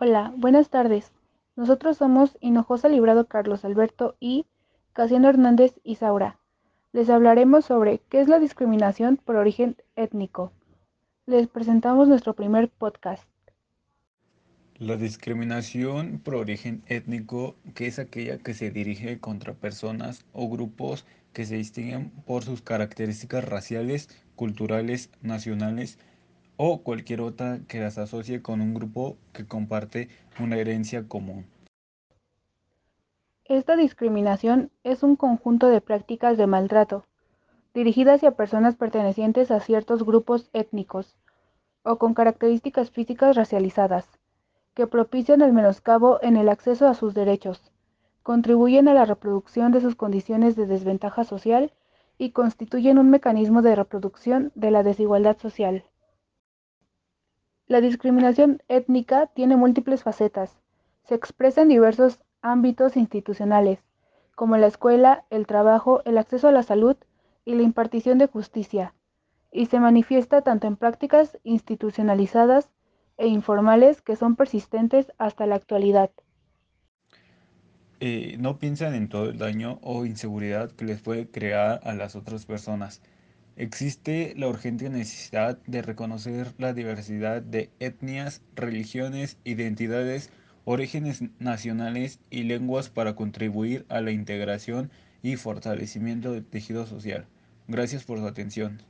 Hola, buenas tardes. Nosotros somos Hinojosa Librado Carlos Alberto y Casiano Hernández Isaura. Les hablaremos sobre qué es la discriminación por origen étnico. Les presentamos nuestro primer podcast. La discriminación por origen étnico, que es aquella que se dirige contra personas o grupos que se distinguen por sus características raciales, culturales, nacionales o cualquier otra que las asocie con un grupo que comparte una herencia común. Esta discriminación es un conjunto de prácticas de maltrato dirigidas hacia personas pertenecientes a ciertos grupos étnicos o con características físicas racializadas, que propician el menoscabo en el acceso a sus derechos, contribuyen a la reproducción de sus condiciones de desventaja social y constituyen un mecanismo de reproducción de la desigualdad social. La discriminación étnica tiene múltiples facetas. Se expresa en diversos ámbitos institucionales, como la escuela, el trabajo, el acceso a la salud y la impartición de justicia, y se manifiesta tanto en prácticas institucionalizadas e informales que son persistentes hasta la actualidad. Eh, no piensan en todo el daño o inseguridad que les puede crear a las otras personas. Existe la urgente necesidad de reconocer la diversidad de etnias, religiones, identidades, orígenes nacionales y lenguas para contribuir a la integración y fortalecimiento del tejido social. Gracias por su atención.